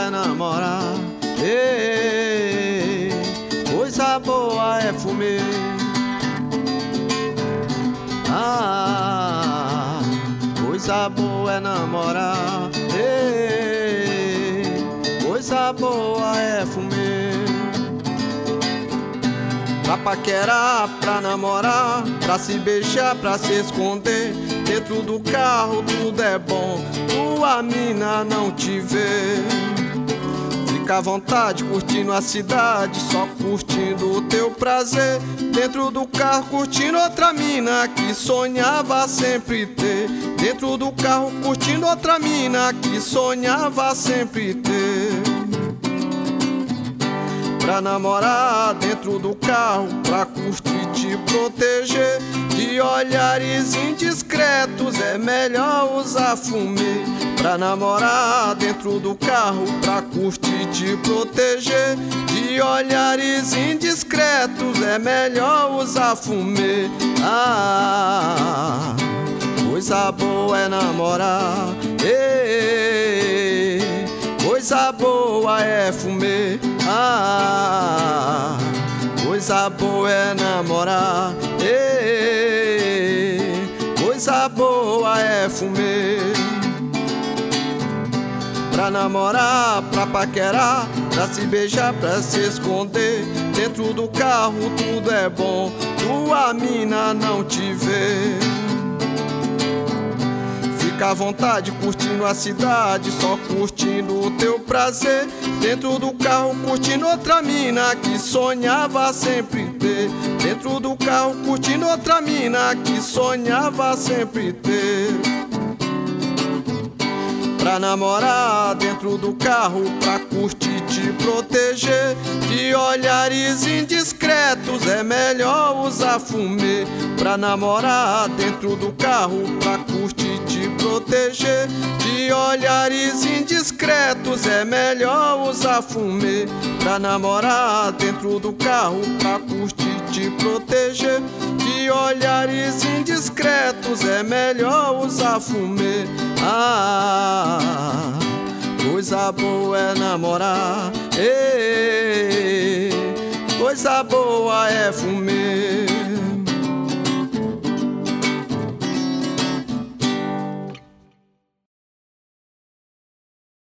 é namorar. Ei, coisa boa é fumê. Ah, coisa boa é namorar. Ei, coisa boa é fumê. Pra paquerar, pra namorar, pra se beijar, pra se esconder. Dentro do carro tudo é bom, tua mina não te vê. Fica à vontade curtindo a cidade, só curtindo o teu prazer. Dentro do carro curtindo outra mina que sonhava sempre ter. Dentro do carro curtindo outra mina que sonhava sempre ter pra namorar dentro do carro, pra curtir te proteger de olhares indiscretos. É melhor usar fumê pra namorar dentro do carro, pra curtir te proteger de olhares indiscretos. É melhor usar fumê. Ah, coisa boa é namorar. Ei, coisa boa é fumê. Ah, coisa boa é namorar. Ei, coisa boa é fumê. Pra namorar, pra paquerar, pra se beijar, pra se esconder. Dentro do carro tudo é bom, tua mina não te vê. Fica à vontade curtindo a cidade, só curtindo o teu prazer. Dentro do carro curtindo outra mina que sonhava sempre ter. Dentro do carro curtindo outra mina que sonhava sempre ter. Pra namorar dentro do carro, pra curtir te proteger de olhares indiscretos. É melhor usar fumê. Pra namorar dentro do carro, pra curtir te proteger de olhares indiscretos. É melhor usar fumê. Pra namorar dentro do carro, pra curtir te proteger olhares indiscretos. É melhor usar fumê. Ah, coisa boa é namorar. Ei, coisa boa é fumê.